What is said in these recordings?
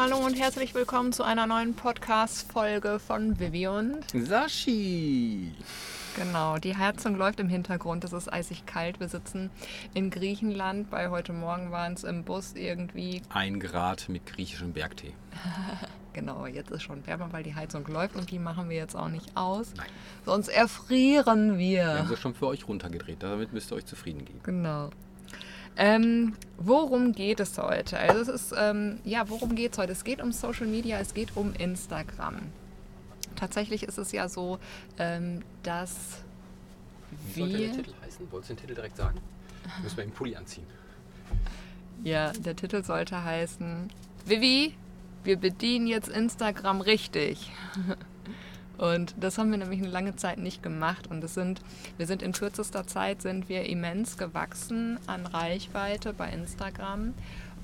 Hallo und herzlich willkommen zu einer neuen Podcast-Folge von Vivi und Sashi. Genau, die Heizung läuft im Hintergrund. Es ist eisig kalt. Wir sitzen in Griechenland. Bei heute Morgen waren es im Bus irgendwie. Ein Grad mit griechischem Bergtee. genau, jetzt ist schon wärmer, weil die Heizung läuft und die machen wir jetzt auch nicht aus. Nein. Sonst erfrieren wir. Wir haben sie schon für euch runtergedreht. Damit müsst ihr euch zufrieden geben. Genau. Ähm, worum geht es heute? Also es ist, ähm, ja, worum geht es heute? Es geht um Social Media, es geht um Instagram. Tatsächlich ist es ja so, ähm, dass Wie sollte wir... der Titel heißen? Wolltest du den Titel direkt sagen? Müssen wir den Pulli anziehen. Ja, der Titel sollte heißen, Vivi, wir bedienen jetzt Instagram richtig. Und das haben wir nämlich eine lange Zeit nicht gemacht. Und es sind, wir sind in kürzester Zeit sind wir immens gewachsen an Reichweite bei Instagram.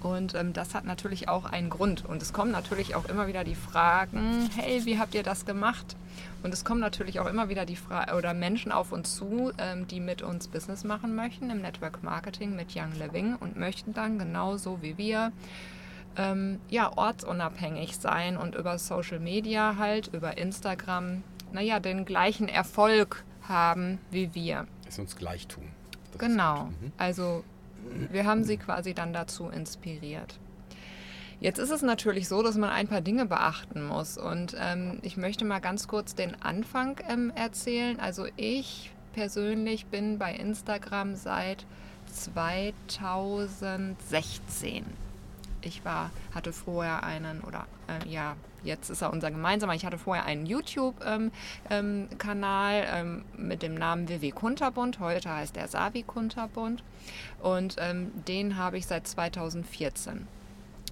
Und ähm, das hat natürlich auch einen Grund. Und es kommen natürlich auch immer wieder die Fragen, hey, wie habt ihr das gemacht? Und es kommen natürlich auch immer wieder die Fra oder Menschen auf uns zu, ähm, die mit uns Business machen möchten im Network Marketing mit Young Living und möchten dann genauso wie wir ähm, ja, ortsunabhängig sein und über Social Media halt, über Instagram, naja, den gleichen Erfolg haben wie wir. Es uns gleich tun. Das Genau. Mhm. Also wir haben sie quasi dann dazu inspiriert. Jetzt ist es natürlich so, dass man ein paar Dinge beachten muss. Und ähm, ich möchte mal ganz kurz den Anfang ähm, erzählen. Also ich persönlich bin bei Instagram seit 2016. Ich war, hatte vorher einen, oder äh, ja, jetzt ist er unser gemeinsamer. Ich hatte vorher einen YouTube-Kanal ähm, Kanal, ähm, mit dem Namen WW Kunterbund. Heute heißt er Savi Kunterbund. Und ähm, den habe ich seit 2014.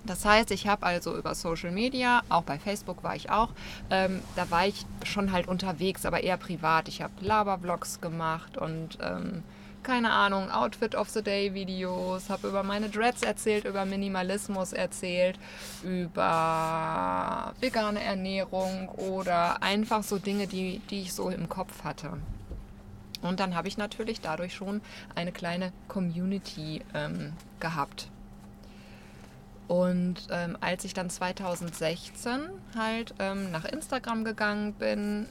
Das heißt, ich habe also über Social Media, auch bei Facebook war ich auch, ähm, da war ich schon halt unterwegs, aber eher privat. Ich habe Laber-Vlogs gemacht und ähm, keine Ahnung, Outfit of the Day Videos, habe über meine Dreads erzählt, über Minimalismus erzählt, über vegane Ernährung oder einfach so Dinge, die, die ich so im Kopf hatte. Und dann habe ich natürlich dadurch schon eine kleine Community ähm, gehabt. Und ähm, als ich dann 2016 halt ähm, nach Instagram gegangen bin,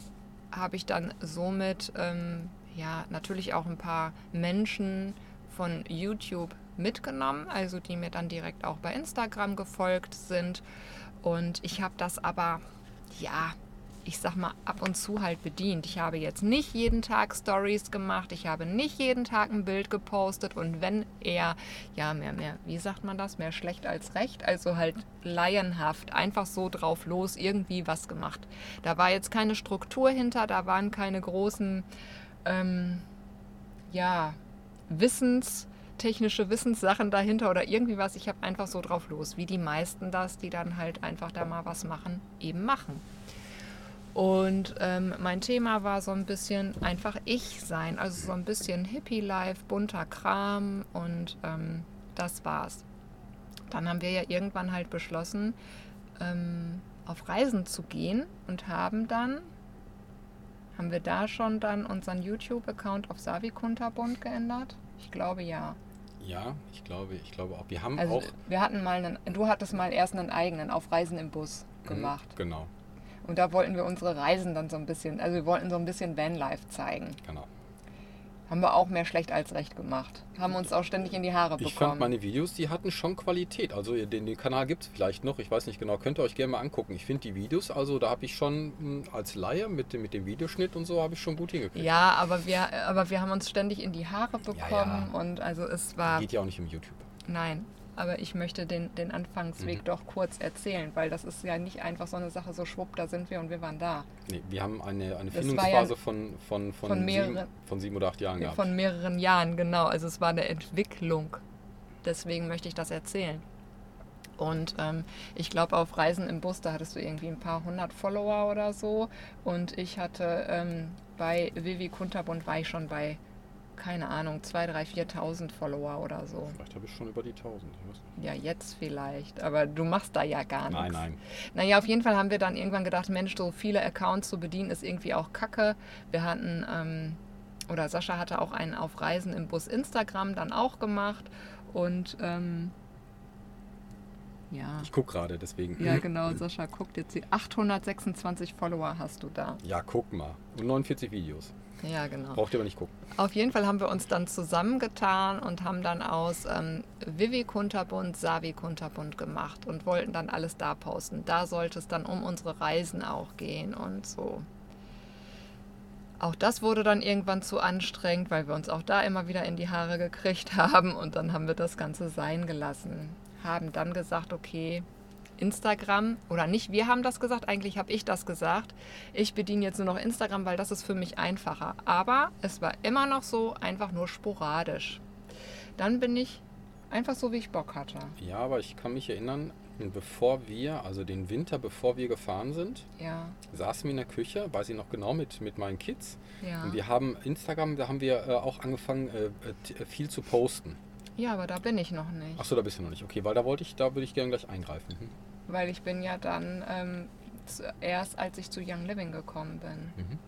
habe ich dann somit ähm, ja natürlich auch ein paar Menschen von YouTube mitgenommen, also die mir dann direkt auch bei Instagram gefolgt sind. Und ich habe das aber, ja, ich sag mal, ab und zu halt bedient. Ich habe jetzt nicht jeden Tag Stories gemacht, ich habe nicht jeden Tag ein Bild gepostet und wenn eher, ja, mehr, mehr, wie sagt man das, mehr schlecht als recht, also halt laienhaft, einfach so drauf los, irgendwie was gemacht. Da war jetzt keine Struktur hinter, da waren keine großen, ähm, ja, Wissens, technische Wissenssachen dahinter oder irgendwie was. Ich habe einfach so drauf los, wie die meisten das, die dann halt einfach da mal was machen, eben machen. Und ähm, mein Thema war so ein bisschen einfach ich sein, also so ein bisschen Hippie-Life, bunter Kram und ähm, das war's. Dann haben wir ja irgendwann halt beschlossen, ähm, auf Reisen zu gehen und haben dann, haben wir da schon dann unseren YouTube-Account auf Savi Kunterbund geändert? Ich glaube ja. Ja, ich glaube, ich glaube auch. Wir haben Also auch. wir hatten mal einen, du hattest mal erst einen eigenen auf Reisen im Bus Mhm, gemacht. Genau, Und da wollten wir unsere Reisen dann so ein bisschen, also wir wollten so ein bisschen Vanlife zeigen. genau. Haben wir auch mehr schlecht als recht gemacht. Haben uns auch ständig in die Haare Ich fand bekommen. meine Videos, die hatten schon Qualität. Also den, den Kanal gibt es vielleicht noch, ich weiß nicht genau, könnt ihr euch gerne mal angucken. Ich finde die Videos, also da habe ich schon mh, als Laie mit, dem- mit dem Videoschnitt und so, habe ich schon gut hingekriegt. ja, aber wir, aber wir haben uns ständig in die Haare bekommen ja. und also es war, Geht ja auch nicht im YouTube. nein. Aber ich möchte den, den Anfangsweg Mhm. doch kurz erzählen, weil das ist ja nicht einfach so eine Sache, so schwupp, da sind wir und wir waren da. Nee, wir haben eine, eine Das Findungsphase ja von, von, von, von mehreren- sieben, von sieben oder acht Jahren gehabt. Von mehreren Jahren, genau. Also es war eine Entwicklung. Deswegen möchte ich das erzählen. Und ähm, ich glaube, auf Reisen im Bus, da hattest du irgendwie ein paar hundert Follower oder so. Und ich hatte ähm, bei Vivi Kunterbund war ich schon bei, keine Ahnung, 2.000, 3.000, 4.000 Follower oder so. Vielleicht habe ich schon über die 1000. Ich weiß nicht. Ja, jetzt vielleicht. Aber du machst da ja gar nichts. Nein, nein. Naja, auf jeden Fall haben wir dann irgendwann gedacht, Mensch, so viele Accounts zu bedienen ist irgendwie auch kacke. Wir hatten, ähm, oder Sascha hatte auch einen auf Reisen im Bus Instagram dann auch gemacht. Und ähm, Ja. Ich gucke gerade, deswegen. Ja, genau, Sascha guckt jetzt. Die 826 Follower hast du da. Ja, guck mal. Und 49 Videos. Ja, genau. Braucht ihr aber nicht gucken. Auf jeden Fall haben wir uns dann zusammengetan und haben dann aus ähm, Vivi Kunterbund Savi Kunterbund gemacht und wollten dann alles da posten. Da sollte es dann um unsere Reisen auch gehen und so. Auch das wurde dann irgendwann zu anstrengend, weil wir uns auch da immer wieder in die Haare gekriegt haben und dann haben wir das Ganze sein gelassen. Haben dann gesagt, okay, Instagram oder nicht, wir haben das gesagt, eigentlich habe ich das gesagt. Ich bediene jetzt nur noch Instagram, weil das ist für mich einfacher. Aber es war immer noch so, einfach nur sporadisch. Dann bin ich einfach so, wie ich Bock hatte. Ja, aber ich kann mich erinnern, bevor wir, also den Winter, bevor wir gefahren sind, Ja, saßen wir in der Küche, weiß ich noch genau, mit, mit meinen Kids. ja. Und wir haben Instagram, da haben wir äh, auch angefangen, äh, äh, viel zu posten. Ja, aber da bin ich noch nicht. Achso, da bist du noch nicht. Okay, weil da wollte ich, da würde ich gerne gleich eingreifen. Hm? Weil ich bin ja dann ähm, zuerst, als ich zu Young Living gekommen bin. Mhm.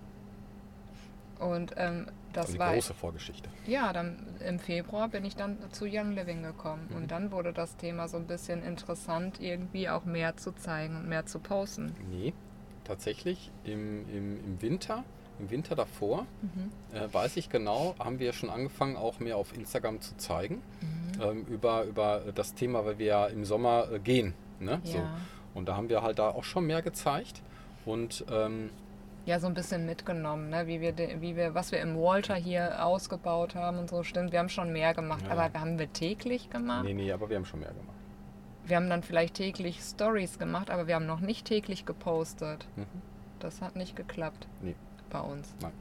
Und ähm, das Also die war. große Vorgeschichte. Ja, dann im Februar bin ich dann zu Young Living gekommen. Mhm. Und dann wurde das Thema so ein bisschen interessant, irgendwie auch mehr zu zeigen und mehr zu posten. Nee, tatsächlich im, im, im Winter, im Winter davor, Mhm. äh, weiß ich genau, haben wir schon angefangen, auch mehr auf Instagram zu zeigen. Mhm. Ähm, über, über das Thema, weil wir ja im Sommer äh, gehen. Ne? So. Ja. Und da haben wir halt da auch schon mehr gezeigt. Und ähm, ja, so ein bisschen mitgenommen, ne? wie wir, wie wir, was wir im Walter hier ausgebaut haben und so. Stimmt, wir haben schon mehr gemacht. Ja. Aber haben wir täglich gemacht? nee, nee, aber wir haben schon mehr gemacht. Wir haben dann vielleicht täglich Stories gemacht, aber wir haben noch nicht täglich gepostet. Mhm. Das hat nicht geklappt Nee. Bei uns. Nein.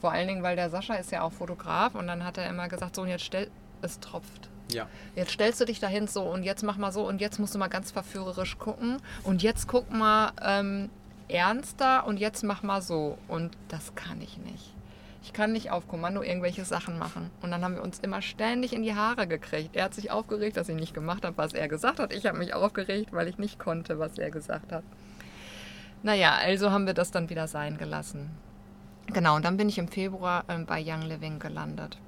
Vor allen Dingen, weil der Sascha ist ja auch Fotograf und dann hat er immer gesagt, so und jetzt stell, es tropft. Ja, Jetzt stellst du dich dahin so und jetzt mach mal so und jetzt musst du mal ganz verführerisch gucken und jetzt guck mal ähm, ernster und jetzt mach mal so und das kann ich nicht. Ich kann nicht auf Kommando irgendwelche Sachen machen. Und dann haben wir uns immer ständig in die Haare gekriegt. Er hat sich aufgeregt, dass ich nicht gemacht habe, was er gesagt hat. Ich habe mich aufgeregt, weil ich nicht konnte, was er gesagt hat. Naja, also haben wir das dann wieder sein gelassen. Genau, und dann bin ich im Februar ähm, bei Young Living gelandet.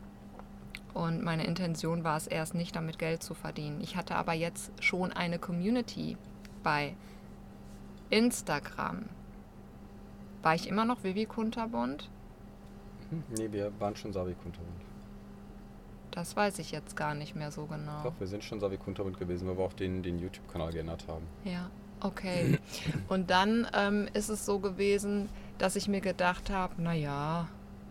Und meine Intention war es erst nicht, damit Geld zu verdienen. Ich hatte aber jetzt schon eine Community bei Instagram. War ich immer noch Vivi Kunterbund? Mhm. nee, wir waren schon Savi Kunterbund. Das weiß ich jetzt gar nicht mehr so genau. Doch, wir sind schon Savi Kunterbund gewesen, weil wir auch den, den YouTube-Kanal geändert haben. Ja, okay. Und dann ähm, ist es so gewesen, dass ich mir gedacht habe, naja,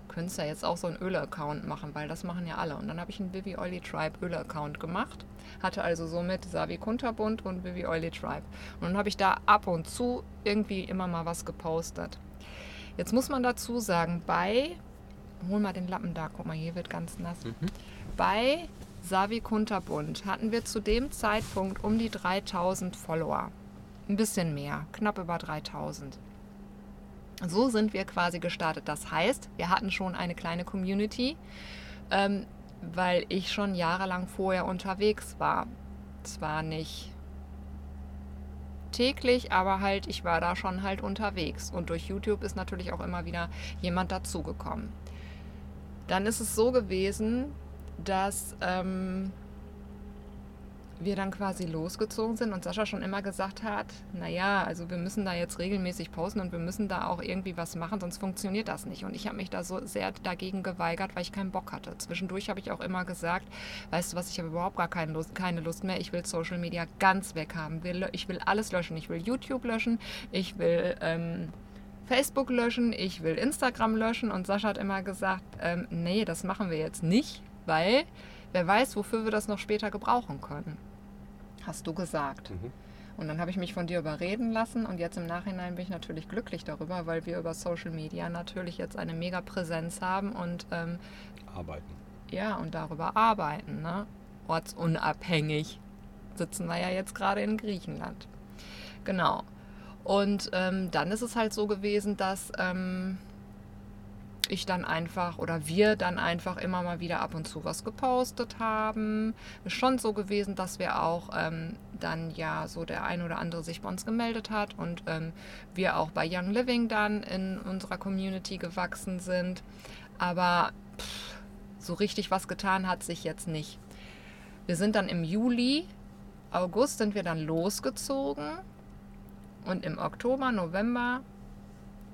könntest ja jetzt auch so einen Öl-Account machen, weil das machen ja alle. Und dann habe ich einen Vivi Oily Tribe Öl-Account gemacht. Hatte also somit Savi Kunterbund und Vivi Oily Tribe. Und dann habe ich da ab und zu irgendwie immer mal was gepostet. Jetzt muss man dazu sagen, bei, hol mal den Lappen da, guck mal, hier wird ganz nass. Mhm. Bei Savi Kunterbund hatten wir zu dem Zeitpunkt um die 3000 Follower. Ein bisschen mehr, knapp über 3000. So sind wir quasi gestartet. Das heißt, wir hatten schon eine kleine Community, ähm, weil ich schon jahrelang vorher unterwegs war. Zwar nicht täglich, aber halt, ich war da schon halt unterwegs. Und durch YouTube ist natürlich auch immer wieder jemand dazugekommen. Dann ist es so gewesen, dass ähm, wir dann quasi losgezogen sind und Sascha schon immer gesagt hat, naja, also wir müssen da jetzt regelmäßig posten und wir müssen da auch irgendwie was machen, sonst funktioniert das nicht. Und ich habe mich da so sehr dagegen geweigert, weil ich keinen Bock hatte. Zwischendurch habe ich auch immer gesagt, weißt du was, ich habe überhaupt gar keine Lust, keine Lust mehr, ich will Social Media ganz weghaben. Will- Ich will alles löschen, ich will YouTube löschen, ich will... Ähm, Facebook löschen, ich will Instagram löschen und Sascha hat immer gesagt, ähm, nee, das machen wir jetzt nicht, weil wer weiß, wofür wir das noch später gebrauchen können. Hast du gesagt. Mhm. Und dann habe ich mich von dir überreden lassen und jetzt im Nachhinein bin ich natürlich glücklich darüber, weil wir über Social Media natürlich jetzt eine mega Präsenz haben und ähm, Arbeiten. ja, und darüber arbeiten, ne? Ortsunabhängig sitzen wir ja jetzt gerade in Griechenland. Genau. Und ähm, dann ist es halt so gewesen, dass ähm, ich dann einfach oder wir dann einfach immer mal wieder ab und zu was gepostet haben. Ist schon so gewesen, dass wir auch ähm, dann ja so der ein oder andere sich bei uns gemeldet hat und ähm, wir auch bei Young Living dann in unserer Community gewachsen sind. Aber pff, so richtig was getan hat sich jetzt nicht. Wir sind dann im Juli August sind wir dann losgezogen und im Oktober, November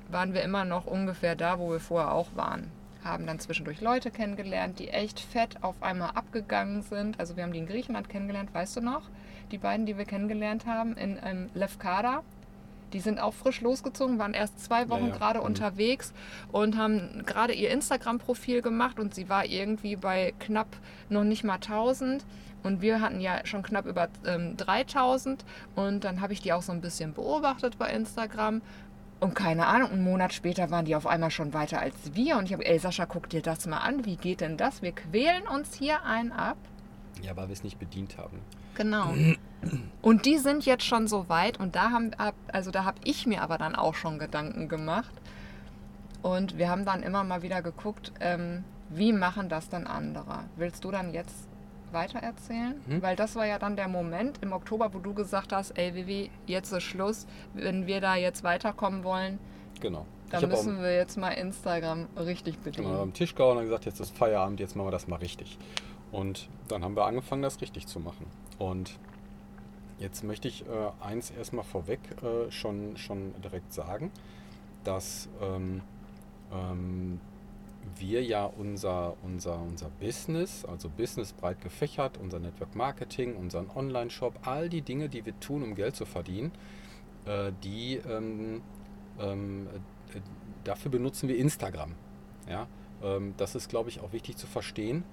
waren wir immer noch ungefähr da, wo wir vorher auch waren. Haben dann zwischendurch Leute kennengelernt, die echt fett auf einmal abgegangen sind. Also wir haben die in Griechenland kennengelernt, weißt du noch? Die beiden, die wir kennengelernt haben in ähm, Lefkada. Die sind auch frisch losgezogen, waren erst zwei Wochen Ja, ja. gerade Mhm. unterwegs und haben gerade ihr Instagram-Profil gemacht und sie war irgendwie bei knapp noch nicht mal 1000 und wir hatten ja schon knapp über ähm, 3000 und dann habe ich die auch so ein bisschen beobachtet bei Instagram und keine Ahnung, einen Monat später waren die auf einmal schon weiter als wir und ich habe, ey Sascha, guck dir das mal an, wie geht denn das? Wir quälen uns hier einen ab. Ja, weil wir es nicht bedient haben. Genau. Und die sind jetzt schon so weit und da haben also da habe ich mir aber dann auch schon Gedanken gemacht. Und wir haben dann immer mal wieder geguckt, ähm, wie machen das dann andere? Willst du dann jetzt weiter erzählen? Mhm. Weil das war ja dann der Moment im Oktober, wo du gesagt hast, ey Vivi, jetzt ist Schluss. Wenn wir da jetzt weiterkommen wollen, Genau. dann müssen wir jetzt mal Instagram richtig bedienen. am Tisch gehauen und gesagt, jetzt ist Feierabend, jetzt machen wir das mal richtig. Und dann haben wir angefangen, das richtig zu machen. Und jetzt möchte ich äh, eins erstmal vorweg äh, schon, schon direkt sagen, dass ähm, ähm, wir ja unser, unser, unser Business, also Business breit gefächert, unser Network Marketing, unseren Online-Shop, all die Dinge, die wir tun, um Geld zu verdienen, äh, die ähm, ähm, äh, dafür benutzen wir Instagram. Ja? Ähm, das ist, glaube ich, auch wichtig zu verstehen,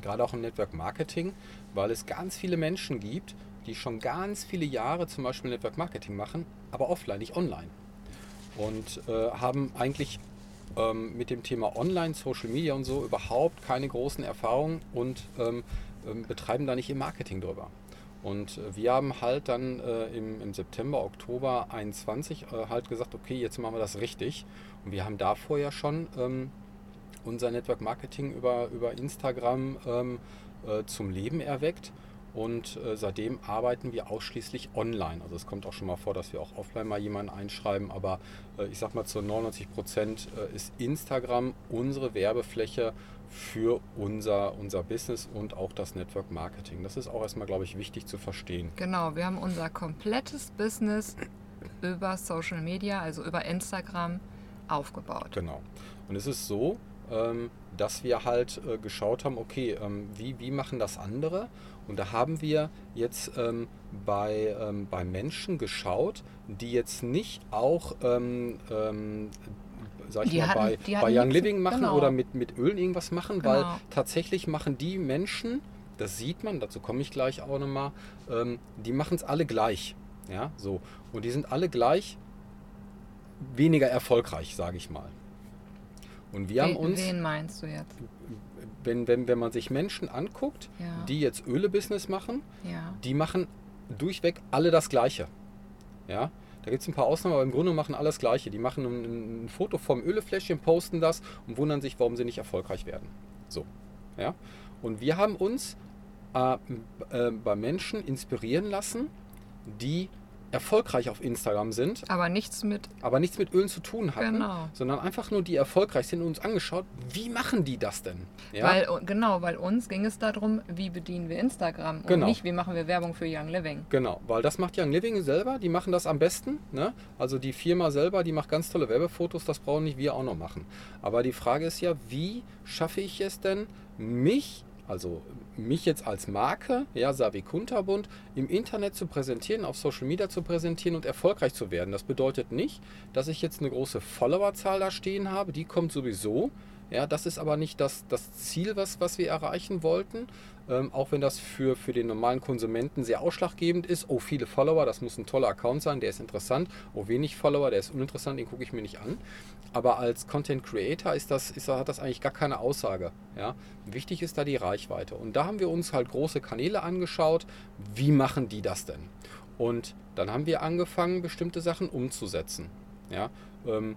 gerade auch im Network Marketing, weil es ganz viele Menschen gibt, die schon ganz viele Jahre zum Beispiel Network Marketing machen, aber offline, nicht online. Und äh, haben eigentlich ähm, mit dem Thema Online, Social Media und so überhaupt keine großen Erfahrungen und ähm, ähm, betreiben da nicht ihr Marketing drüber. Und äh, wir haben halt dann äh, im, im September, Oktober 21 äh, halt gesagt, okay, jetzt machen wir das richtig. Und wir haben davor ja schon ähm, unser Network Marketing über, über Instagram ähm, äh, zum Leben erweckt. Und äh, seitdem arbeiten wir ausschließlich online. Also es kommt auch schon mal vor, dass wir auch offline mal jemanden einschreiben, aber äh, ich sag mal zu 99 Prozent äh, ist Instagram unsere Werbefläche für unser, unser Business und auch das Network Marketing. Das ist auch erstmal, glaube ich, wichtig zu verstehen. Genau, wir haben unser komplettes Business über Social Media, also über Instagram, aufgebaut. Genau. Und es ist so, ähm, dass wir halt äh, geschaut haben, okay, ähm, wie, wie machen das andere? Und da haben wir jetzt ähm, bei, ähm, bei Menschen geschaut, die jetzt nicht auch, ähm, ähm, sag ich Die mal, hatten- bei, bei Young nichts- Living machen genau. oder mit, mit Ölen irgendwas machen, weil Genau. tatsächlich machen die Menschen, das sieht man, dazu komme ich gleich auch nochmal, ähm, die machen es alle gleich. Ja, so. Und die sind alle gleich weniger erfolgreich, sage ich mal. Und wir haben uns, Wen meinst du jetzt? Wenn, wenn, wenn man sich Menschen anguckt, Ja. die jetzt Öle-Business machen, Ja. die machen durchweg alle das Gleiche. Ja, da gibt es ein paar Ausnahmen, aber im Grunde machen alle das Gleiche. Die machen ein, ein Foto vom Ölefläschchen, posten das und wundern sich, warum sie nicht erfolgreich werden. So, ja. Und wir haben uns äh, äh, bei Menschen inspirieren lassen, die erfolgreich auf Instagram sind, Aber nichts mit. aber nichts mit Ölen zu tun hatten, Genau. sondern einfach nur die erfolgreich sind und uns angeschaut, wie machen die das denn? Ja? Weil, genau, weil uns ging es darum, wie bedienen wir Instagram und Genau. nicht, wie machen wir Werbung für Young Living. Genau, weil das macht Young Living selber, die machen das am besten. Ne? Also die Firma selber, die macht ganz tolle Werbefotos, das brauchen nicht wir auch noch machen. Aber die Frage ist ja, wie schaffe ich es denn, mich, also mich jetzt als Marke, ja, Savi Kunterbund, im Internet zu präsentieren, auf Social Media zu präsentieren und erfolgreich zu werden. Das bedeutet nicht, dass ich jetzt eine große Followerzahl da stehen habe, die kommt sowieso. Ja, das ist aber nicht das, das Ziel, was, was wir erreichen wollten. Ähm, auch wenn das für, für den normalen Konsumenten sehr ausschlaggebend ist. Oh, viele Follower, das muss ein toller Account sein, der ist interessant. Oh, wenig Follower, der ist uninteressant, den gucke ich mir nicht an. Aber als Content Creator ist das, ist, hat das eigentlich gar keine Aussage. Ja? Wichtig ist da die Reichweite. Und da haben wir uns halt große Kanäle angeschaut. Wie machen die das denn? Und dann haben wir angefangen, bestimmte Sachen umzusetzen. Ja? Ähm,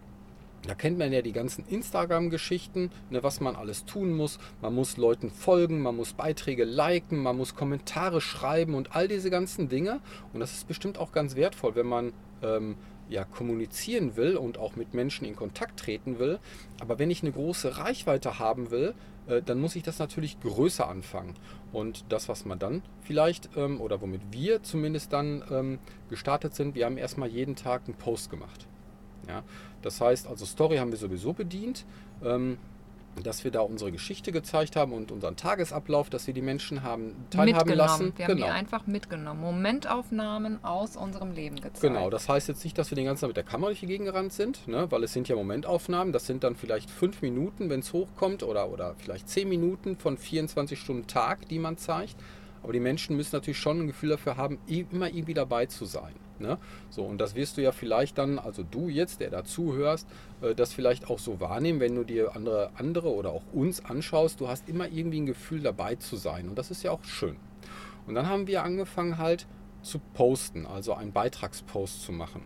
da kennt man ja die ganzen Instagram-Geschichten, ne, was man alles tun muss. Man muss Leuten folgen, man muss Beiträge liken, man muss Kommentare schreiben und all diese ganzen Dinge. Und das ist bestimmt auch ganz wertvoll, wenn man ähm, ja, kommunizieren will und auch mit Menschen in Kontakt treten will. Aber wenn ich eine große Reichweite haben will, äh, dann muss ich das natürlich größer anfangen. Und das, was man dann vielleicht, ähm, oder womit wir zumindest dann ähm, gestartet sind, wir haben erstmal jeden Tag einen Post gemacht. Ja? Das heißt, also Story haben wir sowieso bedient. Ähm, dass wir da unsere Geschichte gezeigt haben und unseren Tagesablauf, dass wir die Menschen haben teilhaben lassen. Wir haben genau. die einfach mitgenommen. Momentaufnahmen aus unserem Leben gezeigt. Genau, das heißt jetzt nicht, dass wir den ganzen Tag mit der Kamera durch die Gegend gerannt sind, ne? weil es sind ja Momentaufnahmen. Das sind dann vielleicht fünf Minuten, wenn es hochkommt, oder, oder vielleicht zehn Minuten von 24 Stunden Tag, die man zeigt. Aber die Menschen müssen natürlich schon ein Gefühl dafür haben, immer irgendwie dabei zu sein. Ne? So, und das wirst du ja vielleicht dann, also du jetzt, der dazu hörst, äh, das vielleicht auch so wahrnehmen, wenn du dir andere, andere oder auch uns anschaust. Du hast immer irgendwie ein Gefühl dabei zu sein. Und das ist ja auch schön. Und dann haben wir angefangen halt zu posten, also einen Beitragspost zu machen.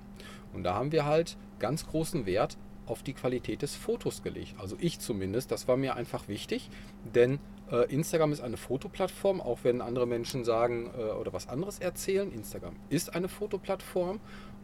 Und da haben wir halt ganz großen Wert auf die Qualität des Fotos gelegt. Also ich zumindest, das war mir einfach wichtig, denn äh, Instagram ist eine Fotoplattform, auch wenn andere Menschen sagen äh, oder was anderes erzählen. Instagram ist eine Fotoplattform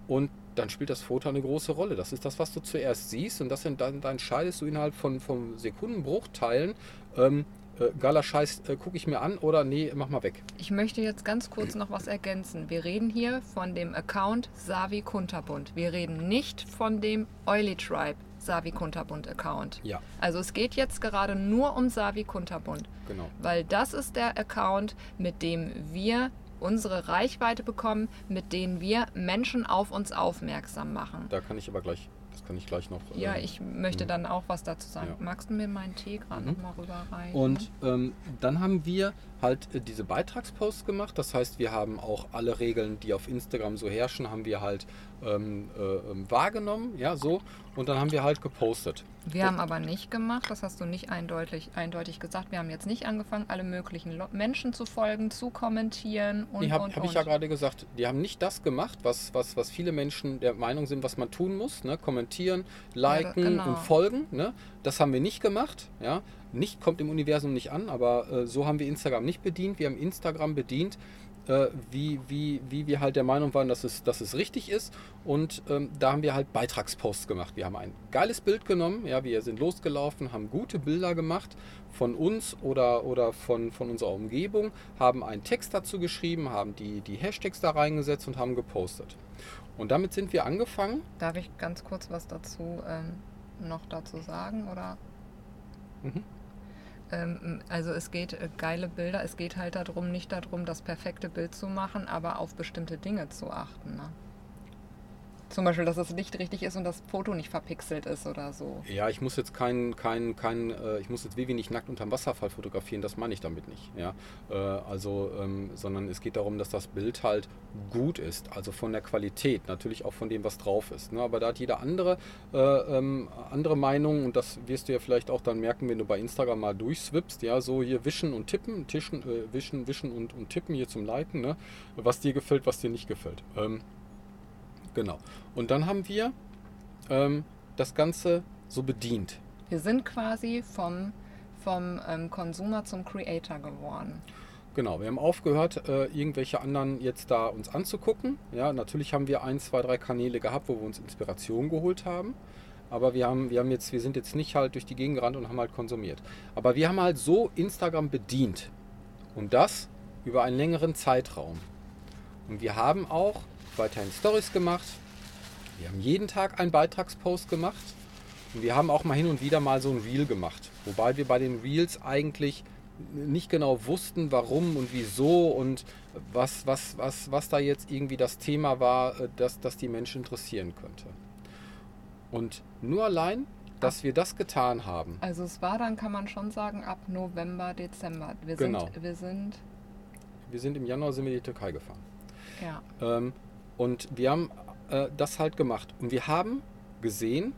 und dann spielt das Foto eine große Rolle. Das ist das, was du zuerst siehst und das dann, entscheidest du innerhalb von, von Sekundenbruchteilen. Ähm, äh, geiler Scheiß, äh, gucke ich mir an oder nee, mach mal weg. Ich möchte jetzt ganz kurz noch was ergänzen. Wir reden hier von dem Account Savi Kunterbund. Wir reden nicht von dem Oily Tribe. Savi Kunterbund Account. Ja. Also es geht jetzt gerade nur um Savi Kunterbund. Genau. Weil das ist der Account, mit dem wir unsere Reichweite bekommen, mit denen wir Menschen auf uns aufmerksam machen. Da kann ich aber gleich kann ich gleich noch. Ja, ähm, ich möchte dann auch was dazu sagen. Ja. Magst du mir meinen Tee gerade mhm. nochmal rüberreichen? Und ähm, dann haben wir halt äh, diese Beitragsposts gemacht. Das heißt, wir haben auch alle Regeln, die auf Instagram so herrschen, haben wir halt ähm, äh, ähm, wahrgenommen. Ja, so. Und dann haben wir halt gepostet. Wir haben aber nicht gemacht, das hast du nicht eindeutig, eindeutig gesagt. Wir haben jetzt nicht angefangen, alle möglichen Menschen zu folgen, zu kommentieren und. Nee, habe hab ich ja gerade gesagt. Die haben nicht das gemacht, was, was, was viele Menschen der Meinung sind, was man tun muss. Ne? Kommentieren, liken ja, genau. und folgen. Ne? Das haben wir nicht gemacht. Ja? Nicht kommt im Universum nicht an, aber äh, so haben wir Instagram nicht bedient. Wir haben Instagram bedient äh, wie, wie, wie wir halt der Meinung waren, dass es, dass es richtig ist. Und ähm, da haben wir halt Beitragsposts gemacht. Wir haben ein geiles Bild genommen, ja, wir sind losgelaufen, haben gute Bilder gemacht von uns oder, oder von, von unserer Umgebung, haben einen Text dazu geschrieben, haben die, die Hashtags da reingesetzt und haben gepostet. Und damit sind wir angefangen. Darf ich ganz kurz was dazu ähm, noch dazu sagen? Oder? Mhm. Ähm, also es geht äh, geile Bilder, es geht halt darum, nicht darum, das perfekte Bild zu machen, aber auf bestimmte Dinge zu achten. Ne? Zum Beispiel, dass das Licht richtig ist und das Foto nicht verpixelt ist oder so. Ja, ich muss jetzt kein, kein, kein äh, ich muss jetzt Vivi nicht nackt unterm Wasserfall fotografieren, das meine ich damit nicht. Ja? Äh, also, ähm, sondern es geht darum, dass das Bild halt gut ist, also von der Qualität, natürlich auch von dem, was drauf ist. Ne? Aber da hat jeder andere, äh, ähm, andere Meinung und das wirst du ja vielleicht auch dann merken, wenn du bei Instagram mal durchswippst, ja, so hier wischen und tippen, tischen, äh, wischen, wischen und, und tippen hier zum Leiten, ne? was dir gefällt, was dir nicht gefällt. Ähm, Genau. Und dann haben wir ähm, das Ganze so bedient. Wir sind quasi vom, vom ähm, Consumer zum Creator geworden. Genau, wir haben aufgehört, äh, irgendwelche anderen jetzt da uns anzugucken. Ja, natürlich haben wir ein, zwei, drei Kanäle gehabt, wo wir uns Inspiration geholt haben. Aber wir haben, wir haben jetzt, wir sind jetzt nicht halt durch die Gegend gerannt und haben halt konsumiert. Aber wir haben halt so Instagram bedient. Und das über einen längeren Zeitraum. Und wir haben auch weiterhin Stories gemacht. Wir haben jeden Tag einen Beitragspost gemacht. Und wir haben auch mal hin und wieder mal so ein Reel gemacht. Wobei wir bei den Reels eigentlich nicht genau wussten, warum und wieso und was, was, was, was da jetzt irgendwie das Thema war, äh, das, das die Menschen interessieren könnte. Und nur allein, dass wir das getan haben. Also es war dann, kann man schon sagen, ab November, Dezember. Wir genau. Sind, wir sind. Wir sind im Januar sind wir in die Türkei gefahren. Ja. Ähm, und wir haben äh, das halt gemacht. Und wir haben gesehen,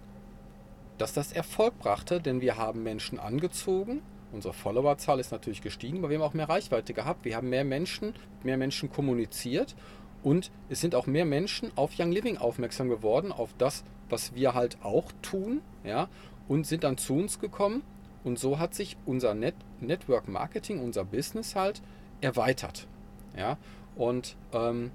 dass das Erfolg brachte, denn wir haben Menschen angezogen. Unsere Followerzahl ist natürlich gestiegen, aber wir haben auch mehr Reichweite gehabt. Wir haben mehr Menschen, mehr Menschen kommuniziert und es sind auch mehr Menschen auf Young Living aufmerksam geworden, auf das, was wir halt auch tun, ja, und sind dann zu uns gekommen. Und so hat sich unser Net Network Marketing, unser Business halt erweitert. Ja, und ähm,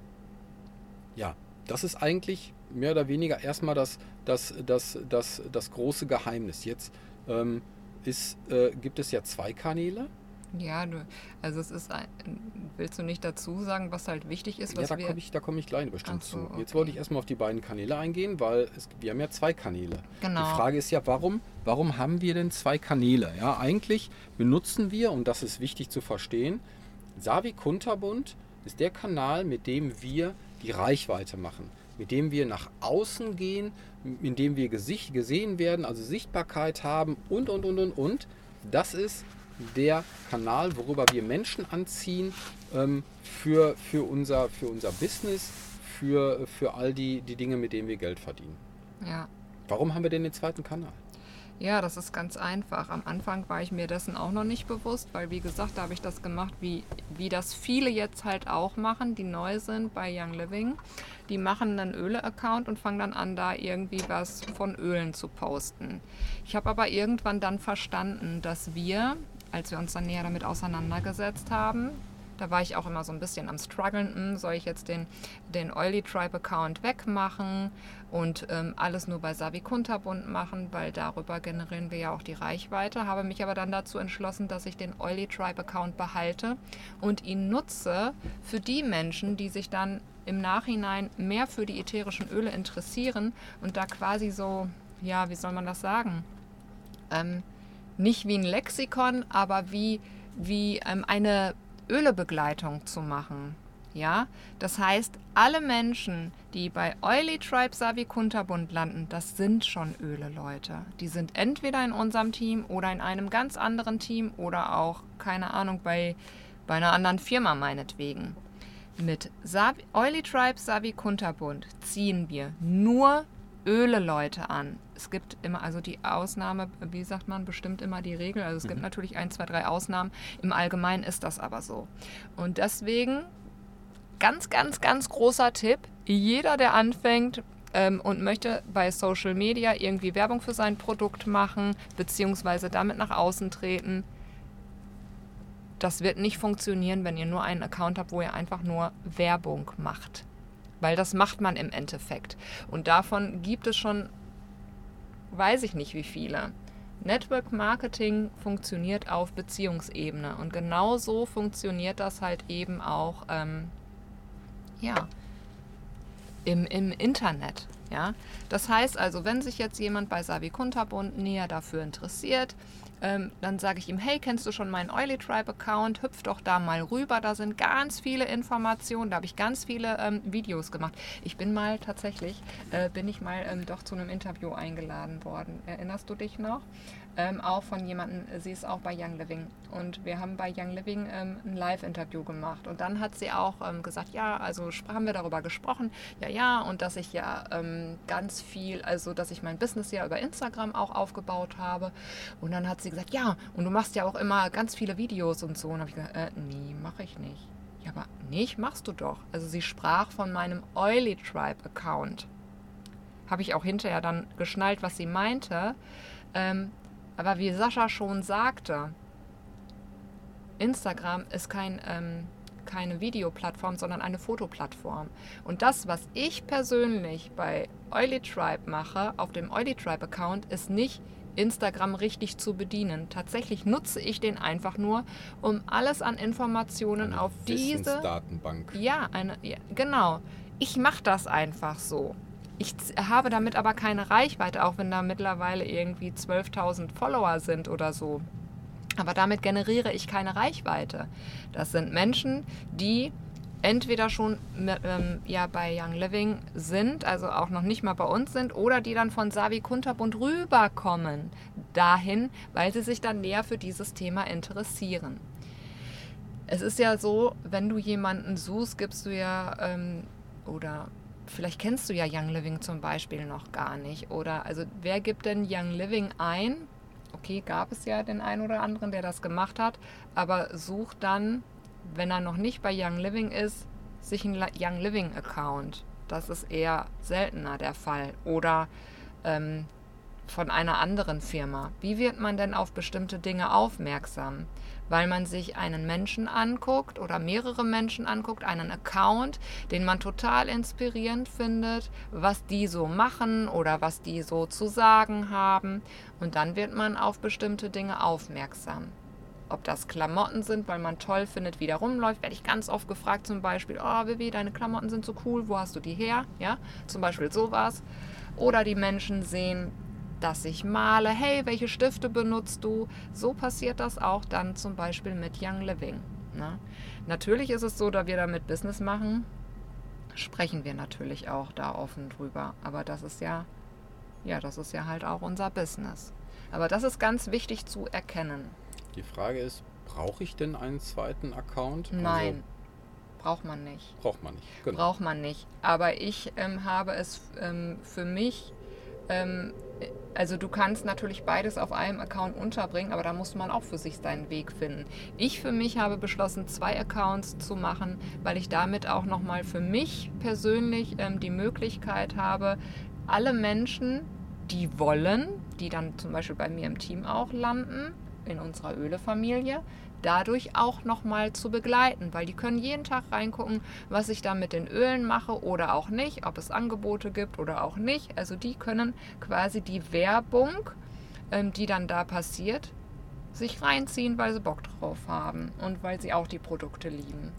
ja, das ist eigentlich mehr oder weniger erstmal das, das, das, das, das große Geheimnis. Jetzt ähm, ist, äh, gibt es ja zwei Kanäle. Ja, du, also es ist ein, willst du nicht dazu sagen, was halt wichtig ist, was ja, da komme ich, da komm ich gleich bestimmt so, zu. Jetzt okay. wollte ich erstmal auf die beiden Kanäle eingehen, weil es, wir haben ja zwei Kanäle. Genau. Die Frage ist ja, warum, warum haben wir denn zwei Kanäle? Ja, eigentlich benutzen wir, und das ist wichtig zu verstehen, Savi Kunterbund ist der Kanal, mit dem wir die Reichweite machen, mit dem wir nach außen gehen, in dem wir gesicht, gesehen werden, also Sichtbarkeit haben und, und, und, und, und. Das ist der Kanal, worüber wir Menschen anziehen ähm, für, für, unser, für unser Business, für, für all die, die Dinge, mit denen wir Geld verdienen. Ja. Warum haben wir denn den zweiten Kanal? Ja, das ist ganz einfach. Am Anfang war ich mir dessen auch noch nicht bewusst, weil wie gesagt, da habe ich das gemacht, wie, wie das viele jetzt halt auch machen, die neu sind bei Young Living. Die machen einen Öle-Account und fangen dann an, da irgendwie was von Ölen zu posten. Ich habe aber irgendwann dann verstanden, dass wir, als wir uns dann näher damit auseinandergesetzt haben, da war ich auch immer so ein bisschen am struggeln, hm, soll ich jetzt den, den Oily Tribe Account wegmachen und ähm, alles nur bei Savi Kunterbund machen, weil darüber generieren wir ja auch die Reichweite. Habe mich aber dann dazu entschlossen, dass ich den Oily Tribe Account behalte und ihn nutze für die Menschen, die sich dann im Nachhinein mehr für die ätherischen Öle interessieren und da quasi so, ja, wie soll man das sagen? Ähm, nicht wie ein Lexikon, aber wie, wie ähm, eine Ölebegleitung zu machen. Ja, das heißt, alle Menschen, die bei Oily Tribe Savi Kunterbund landen, das sind schon Öle-Leute. Die sind entweder in unserem Team oder in einem ganz anderen Team oder auch, keine Ahnung, bei, bei einer anderen Firma meinetwegen. Mit Savi, Oily Tribe Savi Kunterbund ziehen wir nur Öle-Leute an. Es gibt immer, also die Ausnahme, wie sagt man, bestimmt immer die Regel. Also es gibt natürlich ein, zwei, drei Ausnahmen. Im Allgemeinen ist das aber so. Und deswegen ganz, ganz, ganz großer Tipp. Jeder, der anfängt ähm, und möchte bei Social Media irgendwie Werbung für sein Produkt machen, beziehungsweise damit nach außen treten, das wird nicht funktionieren, wenn ihr nur einen Account habt, wo ihr einfach nur Werbung macht. Weil das macht man im Endeffekt. Und davon gibt es schon, weiß ich nicht wie viele. Network Marketing funktioniert auf Beziehungsebene. Und genau so funktioniert das halt eben auch, ähm, ja, im, im Internet. Ja? Das heißt also, wenn sich jetzt jemand bei Savi Kunterbund näher dafür interessiert, ähm, dann sage ich ihm, hey, kennst du schon meinen Oily Tribe Account? Hüpf doch da mal rüber, da sind ganz viele Informationen, da habe ich ganz viele ähm, Videos gemacht. Ich bin mal tatsächlich, äh, bin ich mal ähm, doch zu einem Interview eingeladen worden. Erinnerst du dich noch? Ähm, auch von jemandem, sie ist auch bei Young Living und wir haben bei Young Living ähm, ein Live-Interview gemacht und dann hat sie auch ähm, gesagt, ja, also haben wir darüber gesprochen, ja, ja, und dass ich ja ganz viel, also dass ich mein Business ja über Instagram auch aufgebaut habe und dann hat sie gesagt, ja, und du machst ja auch immer ganz viele Videos und so und habe ich gesagt, äh, nee, mache ich nicht. Ja, aber nicht, machst du doch. Also sie sprach von meinem Oily Tribe Account. Habe ich auch hinterher dann geschnallt, was sie meinte. Ähm, aber wie Sascha schon sagte, Instagram ist kein, ähm, keine Videoplattform, sondern eine Fotoplattform. Und das, was ich persönlich bei Oily Tribe mache, auf dem Oily Tribe Account, ist nicht Instagram richtig zu bedienen. Tatsächlich nutze ich den einfach nur, um alles an Informationen Eine auf diese Wissensdatenbank. ja, eine, ja, genau. Ich mache das einfach so. Ich habe damit aber keine Reichweite, auch wenn da mittlerweile irgendwie 12.000 Follower sind oder so. Aber damit generiere ich keine Reichweite. Das sind Menschen, die entweder schon mit, ähm, ja, bei Young Living sind, also auch noch nicht mal bei uns sind, oder die dann von Savi Kunterbund rüberkommen dahin, weil sie sich dann näher für dieses Thema interessieren. Es ist ja so, wenn du jemanden suchst, gibst du ja, ähm, oder vielleicht kennst du ja Young Living zum Beispiel noch gar nicht. Oder also wer gibt denn Young Living ein? Okay, gab es ja den einen oder anderen, der das gemacht hat, aber sucht dann, wenn er noch nicht bei Young Living ist, sich einen Young Living Account. Das ist eher seltener der Fall. Oder ähm, von einer anderen Firma. Wie wird man denn auf bestimmte Dinge aufmerksam? Weil man sich einen Menschen anguckt oder mehrere Menschen anguckt, einen Account, den man total inspirierend findet, was die so machen oder was die so zu sagen haben. Und dann wird man auf bestimmte Dinge aufmerksam. Ob das Klamotten sind, weil man toll findet, wie der rumläuft, werde ich ganz oft gefragt, zum Beispiel, oh Vivi, deine Klamotten sind so cool, wo hast du die her? Ja, zum Beispiel sowas. Oder die Menschen sehen, dass ich male, hey, welche Stifte benutzt du? So passiert das auch dann zum Beispiel mit Young Living. Ne? Natürlich ist es so, da wir damit Business machen, sprechen wir natürlich auch da offen drüber. Aber das ist ja, ja, das ist ja halt auch unser Business. Aber das ist ganz wichtig zu erkennen. Die Frage ist, brauche ich denn einen zweiten Account? Nein. Also, braucht man nicht. Braucht man nicht, genau. Braucht man nicht. Aber ich ähm, habe es ähm, für mich ähm, also du kannst natürlich beides auf einem Account unterbringen, aber da muss man auch für sich seinen Weg finden. Ich für mich habe beschlossen, zwei Accounts zu machen, weil ich damit auch nochmal für mich persönlich ähm, die Möglichkeit habe, alle Menschen, die wollen, die dann zum Beispiel bei mir im Team auch landen, in unserer Öle-Familie, dadurch auch nochmal zu begleiten, weil die können jeden Tag reingucken, was ich da mit den Ölen mache oder auch nicht, ob es Angebote gibt oder auch nicht. Also die können quasi die Werbung, ähm, die dann da passiert, sich reinziehen, weil sie Bock drauf haben und weil sie auch die Produkte lieben.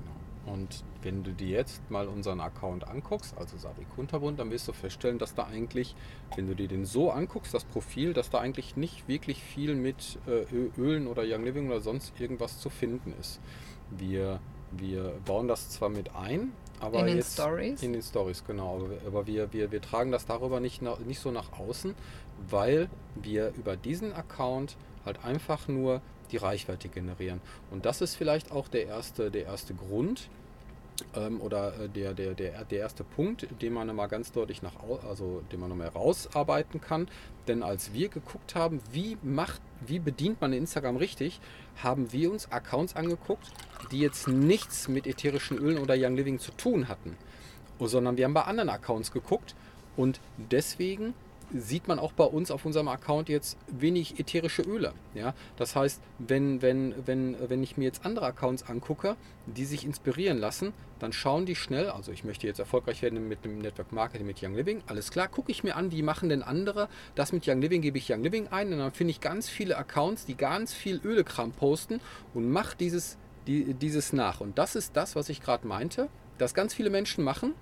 Und wenn du dir jetzt mal unseren Account anguckst, also Savi Kunterbund, dann wirst du feststellen, dass da eigentlich, wenn du dir den so anguckst, das Profil, dass da eigentlich nicht wirklich viel mit äh, Ölen oder Young Living oder sonst irgendwas zu finden ist. Wir, wir bauen das zwar mit ein, aber in den jetzt, Stories? In den Stories, genau. Aber wir, wir, wir tragen das darüber nicht, nach, nicht so nach außen, weil wir über diesen Account halt einfach nur die Reichweite generieren. Und das ist vielleicht auch der erste, der erste Grund, ähm, oder äh, der, der, der, der erste Punkt, den man mal ganz deutlich nach, also den man nochmal rausarbeiten kann. Denn als wir geguckt haben, wie macht, wie bedient man Instagram richtig, haben wir uns Accounts angeguckt, die jetzt nichts mit ätherischen Ölen oder Young Living zu tun hatten, sondern wir haben bei anderen Accounts geguckt und deswegen sieht man auch bei uns auf unserem Account jetzt wenig ätherische Öle. Ja? Das heißt, wenn, wenn, wenn, wenn ich mir jetzt andere Accounts angucke, die sich inspirieren lassen, dann schauen die schnell, also ich möchte jetzt erfolgreich werden mit dem Network Marketing mit Young Living, alles klar, gucke ich mir an, wie machen denn andere das mit Young Living, gebe ich Young Living ein und dann finde ich ganz viele Accounts, die ganz viel Ölekram posten und mache dieses, die, dieses nach. Und das ist das, was ich gerade meinte, dass ganz viele Menschen machen,